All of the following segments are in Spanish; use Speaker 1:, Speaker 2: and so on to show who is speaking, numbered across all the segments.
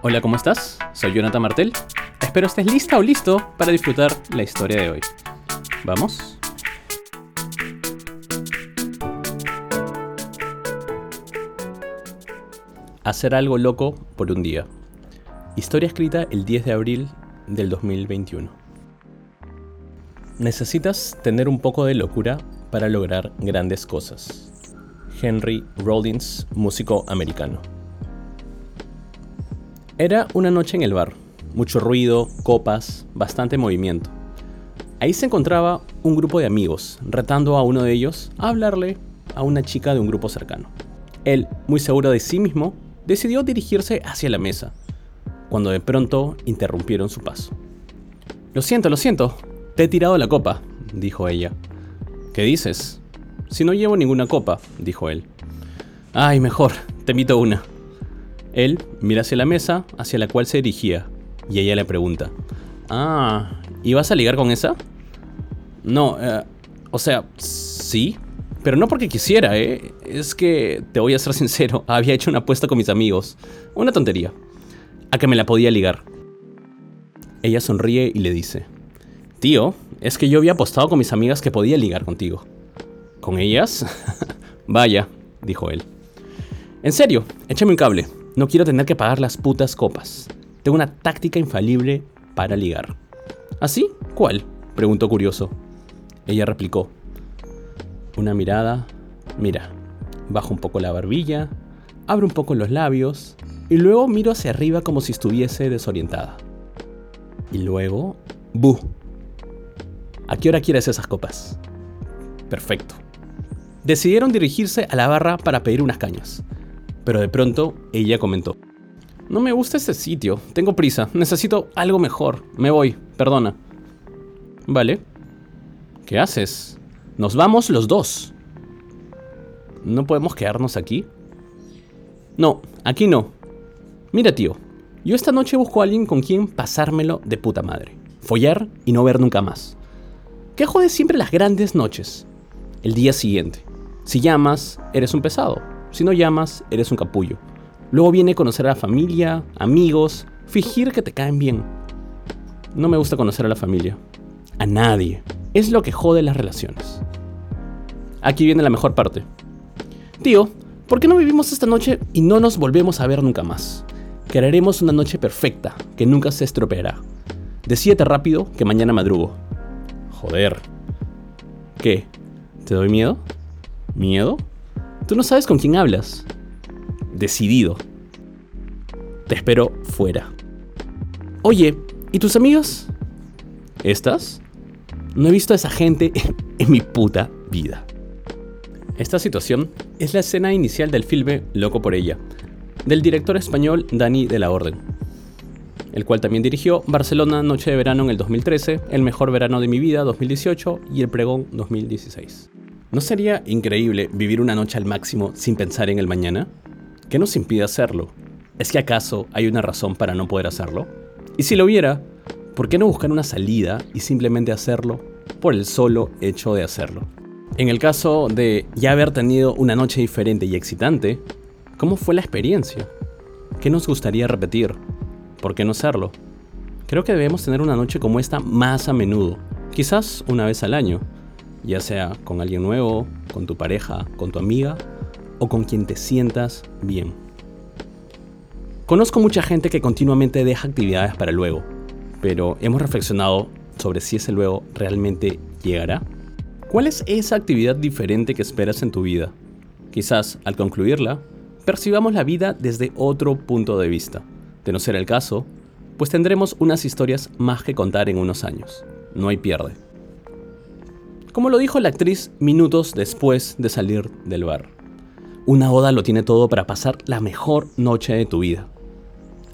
Speaker 1: Hola, ¿cómo estás? Soy Jonathan Martel. Espero estés lista o listo para disfrutar la historia de hoy. ¿Vamos? Hacer algo loco por un día. Historia escrita el 10 de abril del 2021. Necesitas tener un poco de locura para lograr grandes cosas. Henry Rollins, músico americano. Era una noche en el bar. Mucho ruido, copas, bastante movimiento. Ahí se encontraba un grupo de amigos, retando a uno de ellos a hablarle a una chica de un grupo cercano. Él, muy seguro de sí mismo, decidió dirigirse hacia la mesa, cuando de pronto interrumpieron su paso. Lo siento, lo siento, te he tirado la copa, dijo ella. ¿Qué dices? Si no llevo ninguna copa, dijo él. Ay, mejor, te invito una. Él mira hacia la mesa hacia la cual se dirigía y ella le pregunta, Ah, ¿y vas a ligar con esa? No, eh, o sea, sí, pero no porque quisiera, ¿eh? Es que, te voy a ser sincero, había hecho una apuesta con mis amigos. Una tontería. A que me la podía ligar. Ella sonríe y le dice, Tío, es que yo había apostado con mis amigas que podía ligar contigo. ¿Con ellas? Vaya, dijo él. En serio, échame un cable. No quiero tener que pagar las putas copas. Tengo una táctica infalible para ligar. ¿Así? ¿Cuál? preguntó curioso. Ella replicó. Una mirada. Mira, bajo un poco la barbilla, abro un poco los labios y luego miro hacia arriba como si estuviese desorientada. Y luego, ¡bu! ¿A qué hora quieres esas copas? Perfecto. Decidieron dirigirse a la barra para pedir unas cañas pero de pronto ella comentó, no me gusta este sitio, tengo prisa, necesito algo mejor, me voy, perdona. Vale. ¿Qué haces? Nos vamos los dos. ¿No podemos quedarnos aquí? No, aquí no. Mira, tío, yo esta noche busco a alguien con quien pasármelo de puta madre. Follar y no ver nunca más. ¿Qué jode siempre las grandes noches? El día siguiente. Si llamas, eres un pesado. Si no llamas, eres un capullo. Luego viene conocer a la familia, amigos, fingir que te caen bien. No me gusta conocer a la familia. A nadie. Es lo que jode las relaciones. Aquí viene la mejor parte. Tío, ¿por qué no vivimos esta noche y no nos volvemos a ver nunca más? Crearemos una noche perfecta, que nunca se estropeará. Decídete rápido que mañana madrugo. Joder. ¿Qué? ¿Te doy miedo? ¿Miedo? Tú no sabes con quién hablas. Decidido. Te espero fuera. Oye, ¿y tus amigos? ¿Estas? No he visto a esa gente en mi puta vida. Esta situación es la escena inicial del filme Loco por ella, del director español Dani de la Orden, el cual también dirigió Barcelona Noche de Verano en el 2013, El Mejor Verano de mi Vida 2018 y El Pregón 2016. ¿No sería increíble vivir una noche al máximo sin pensar en el mañana? ¿Qué nos impide hacerlo? ¿Es que acaso hay una razón para no poder hacerlo? Y si lo hubiera, ¿por qué no buscar una salida y simplemente hacerlo por el solo hecho de hacerlo? En el caso de ya haber tenido una noche diferente y excitante, ¿cómo fue la experiencia? ¿Qué nos gustaría repetir? ¿Por qué no hacerlo? Creo que debemos tener una noche como esta más a menudo, quizás una vez al año, ya sea con alguien nuevo, con tu pareja, con tu amiga o con quien te sientas bien. Conozco mucha gente que continuamente deja actividades para luego, pero hemos reflexionado sobre si ese luego realmente llegará. ¿Cuál es esa actividad diferente que esperas en tu vida? Quizás al concluirla, percibamos la vida desde otro punto de vista. De no ser el caso, pues tendremos unas historias más que contar en unos años. No hay pierde como lo dijo la actriz minutos después de salir del bar. Una boda lo tiene todo para pasar la mejor noche de tu vida.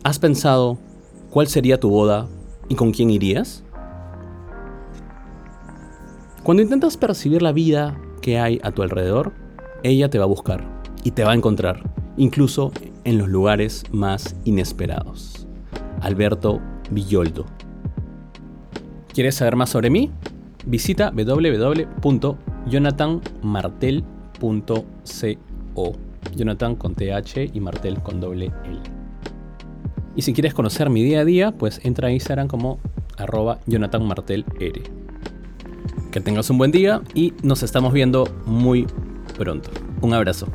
Speaker 1: ¿Has pensado cuál sería tu boda y con quién irías? Cuando intentas percibir la vida que hay a tu alrededor, ella te va a buscar y te va a encontrar, incluso en los lugares más inesperados. Alberto Villoldo. ¿Quieres saber más sobre mí? Visita www.jonathanmartel.co. Jonathan con TH y Martel con doble L. Y si quieres conocer mi día a día, pues entra a Instagram como arroba Jonathan Martel. Que tengas un buen día y nos estamos viendo muy pronto. Un abrazo.